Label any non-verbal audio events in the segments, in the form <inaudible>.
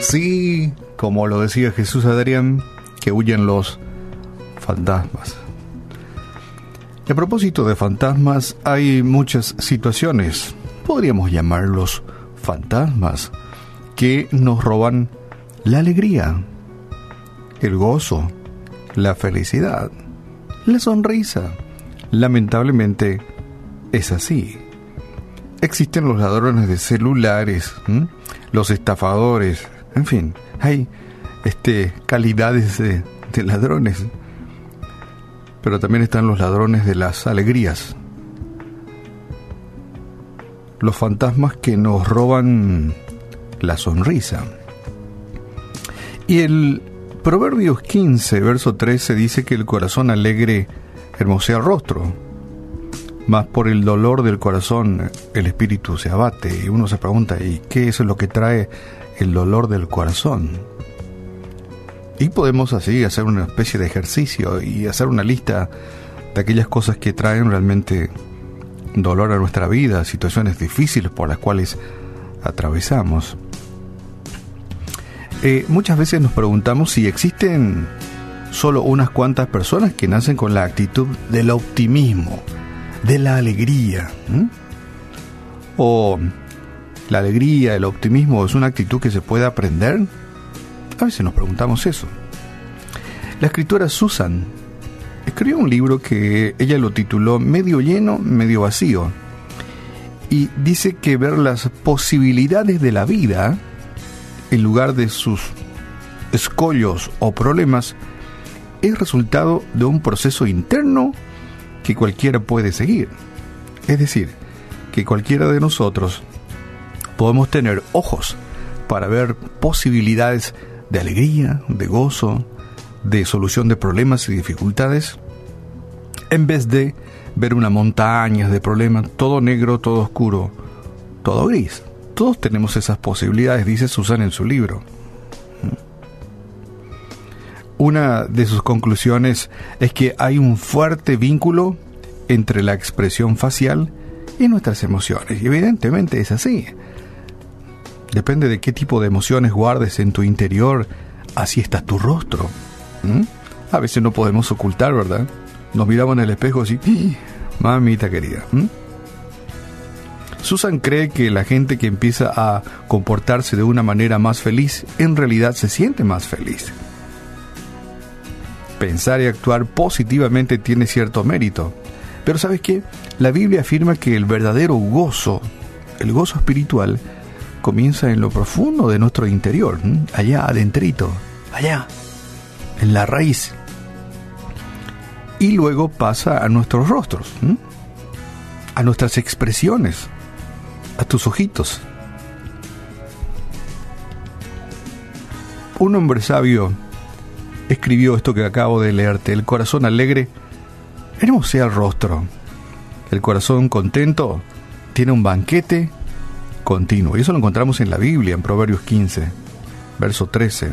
Sí, como lo decía Jesús Adrián, que huyen los fantasmas. a propósito de fantasmas, hay muchas situaciones, podríamos llamarlos fantasmas, que nos roban la alegría, el gozo, la felicidad, la sonrisa. Lamentablemente es así. Existen los ladrones de celulares, los estafadores, en fin, hay este, calidades de, ladrones. Pero también están los ladrones de las alegrías. Los fantasmas que nos roban la sonrisa. Y el Proverbios 15, verso 13 dice que el corazón alegre hermosea el rostro, mas por el dolor del corazón el espíritu se abate. Y uno se pregunta, ¿y qué es lo que trae el dolor del corazón? Y podemos así hacer una especie de ejercicio y hacer una lista de aquellas cosas que traen realmente dolor a nuestra vida, situaciones difíciles por las cuales atravesamos. Eh, muchas veces nos preguntamos si existen solo unas cuantas personas que nacen con la actitud del optimismo, de la alegría. O la alegría, el optimismo es una actitud que se puede aprender. A veces nos preguntamos eso. La escritora Susan escribió un libro que ella lo tituló Medio lleno, medio vacío. Y dice que ver las posibilidades de la vida en lugar de sus escollos o problemas es resultado de un proceso interno que cualquiera puede seguir. Es decir, que cualquiera de nosotros podemos tener ojos para ver posibilidades de alegría, de gozo, de solución de problemas y dificultades, en vez de ver una montaña de problemas, todo negro, todo oscuro, todo gris. Todos tenemos esas posibilidades, dice Susan en su libro. Una de sus conclusiones es que hay un fuerte vínculo entre la expresión facial y nuestras emociones. Y evidentemente es así. Depende de qué tipo de emociones guardes en tu interior, así está tu rostro. A veces no podemos ocultar, ¿verdad? Nos miramos en el espejo así, mamita querida. Susan cree que la gente que empieza a comportarse de una manera más feliz, en realidad se siente más feliz. Pensar y actuar positivamente tiene cierto mérito. Pero ¿sabes qué? La Biblia afirma que el verdadero gozo, el gozo espiritual, comienza en lo profundo de nuestro interior, allá adentrito, allá, en la raíz. Y luego pasa a nuestros rostros, a nuestras expresiones, a tus ojitos. Un hombre sabio escribió esto que acabo de leerte. El corazón alegre hermosea el rostro. El corazón contento tiene un banquete continuo. Y eso lo encontramos en la Biblia, en Proverbios 15, verso 13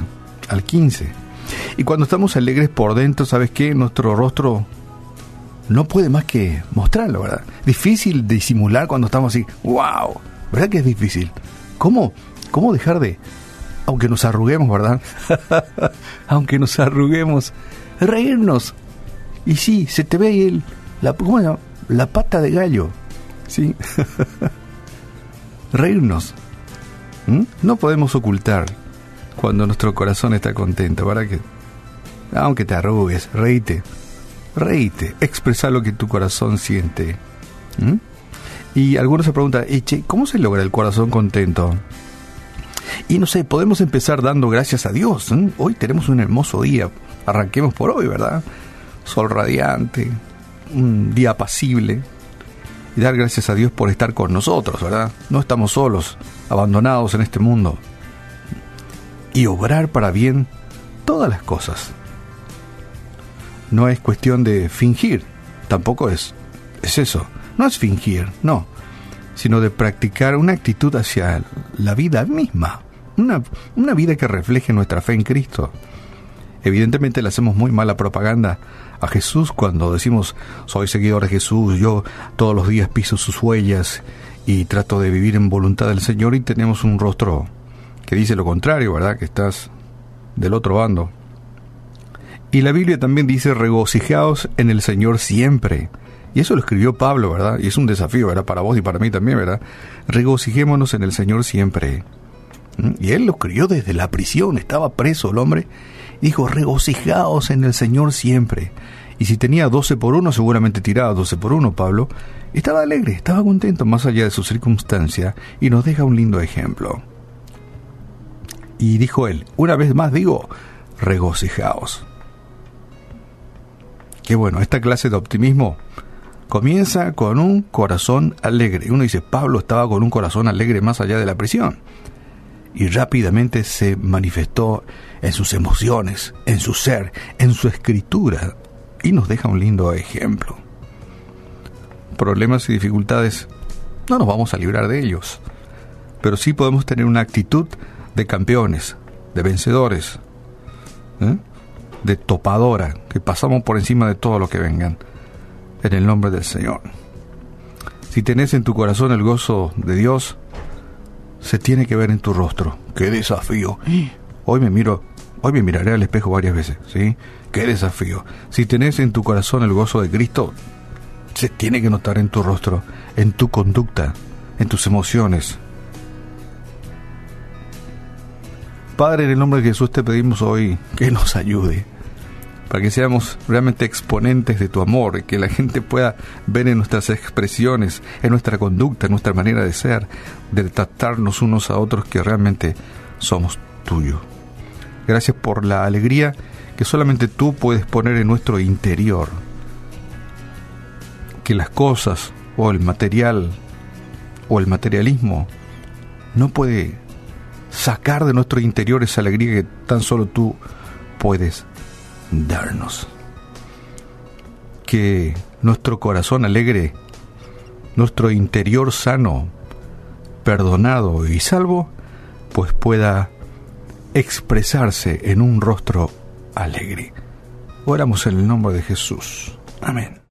al 15. Y cuando estamos alegres por dentro, ¿sabes qué? Nuestro rostro no puede más que mostrarlo, ¿verdad? Difícil disimular cuando estamos así, wow, ¿verdad que es difícil? ¿Cómo, cómo dejar de, aunque nos arruguemos, ¿verdad? <laughs> aunque nos arruguemos, reírnos. Y sí, se te ve ahí el, la, ¿cómo la pata de gallo, ¿sí? <laughs> reírnos. ¿Mm? No podemos ocultar cuando nuestro corazón está contento, ¿verdad que? Aunque te arrugues, reíte reíte, expresa lo que tu corazón siente. ¿Mm? Y algunos se preguntan, ¿cómo se logra el corazón contento? Y no sé, podemos empezar dando gracias a Dios. Hoy tenemos un hermoso día. Arranquemos por hoy, ¿verdad? Sol radiante, un día apacible. Y dar gracias a Dios por estar con nosotros, ¿verdad? No estamos solos, abandonados en este mundo. Y obrar para bien todas las cosas no es cuestión de fingir, tampoco es, es eso, no es fingir, no, sino de practicar una actitud hacia la vida misma, una, una vida que refleje nuestra fe en Cristo. Evidentemente le hacemos muy mala propaganda a Jesús cuando decimos soy seguidor de Jesús, yo todos los días piso sus huellas y trato de vivir en voluntad del Señor y tenemos un rostro que dice lo contrario, ¿verdad? Que estás del otro bando. Y la Biblia también dice regocijaos en el Señor siempre. Y eso lo escribió Pablo, ¿verdad? Y es un desafío, ¿verdad? Para vos y para mí también, ¿verdad? Regocijémonos en el Señor siempre. ¿Mm? Y él lo escribió desde la prisión, estaba preso el hombre. Dijo, regocijaos en el Señor siempre. Y si tenía 12 por 1, seguramente tiraba 12 por 1, Pablo. Estaba alegre, estaba contento más allá de su circunstancia y nos deja un lindo ejemplo. Y dijo él, una vez más digo, regocijaos. Qué bueno, esta clase de optimismo comienza con un corazón alegre. Uno dice, Pablo estaba con un corazón alegre más allá de la prisión. Y rápidamente se manifestó en sus emociones, en su ser, en su escritura. Y nos deja un lindo ejemplo. Problemas y dificultades, no nos vamos a librar de ellos. Pero sí podemos tener una actitud de campeones, de vencedores, ¿eh? de topadora, que pasamos por encima de todo lo que vengan, en el nombre del Señor. Si tenés en tu corazón el gozo de Dios, se tiene que ver en tu rostro. ¡Qué desafío! Hoy me miro, hoy me miraré al espejo varias veces, ¿sí? ¡Qué desafío! Si tenés en tu corazón el gozo de Cristo, se tiene que notar en tu rostro, en tu conducta, en tus emociones, Padre, en el nombre de Jesús te pedimos hoy que nos ayude, para que seamos realmente exponentes de tu amor, que la gente pueda ver en nuestras expresiones, en nuestra conducta, en nuestra manera de ser, de tratarnos unos a otros que realmente somos tuyos. Gracias por la alegría que solamente tú puedes poner en nuestro interior. Que las cosas o el material o el materialismo no puede sacar de nuestro interior esa alegría que tan solo tú puedes darnos. Que nuestro corazón alegre, nuestro interior sano, perdonado y salvo, pues pueda expresarse en un rostro alegre. Oramos en el nombre de Jesús. Amén.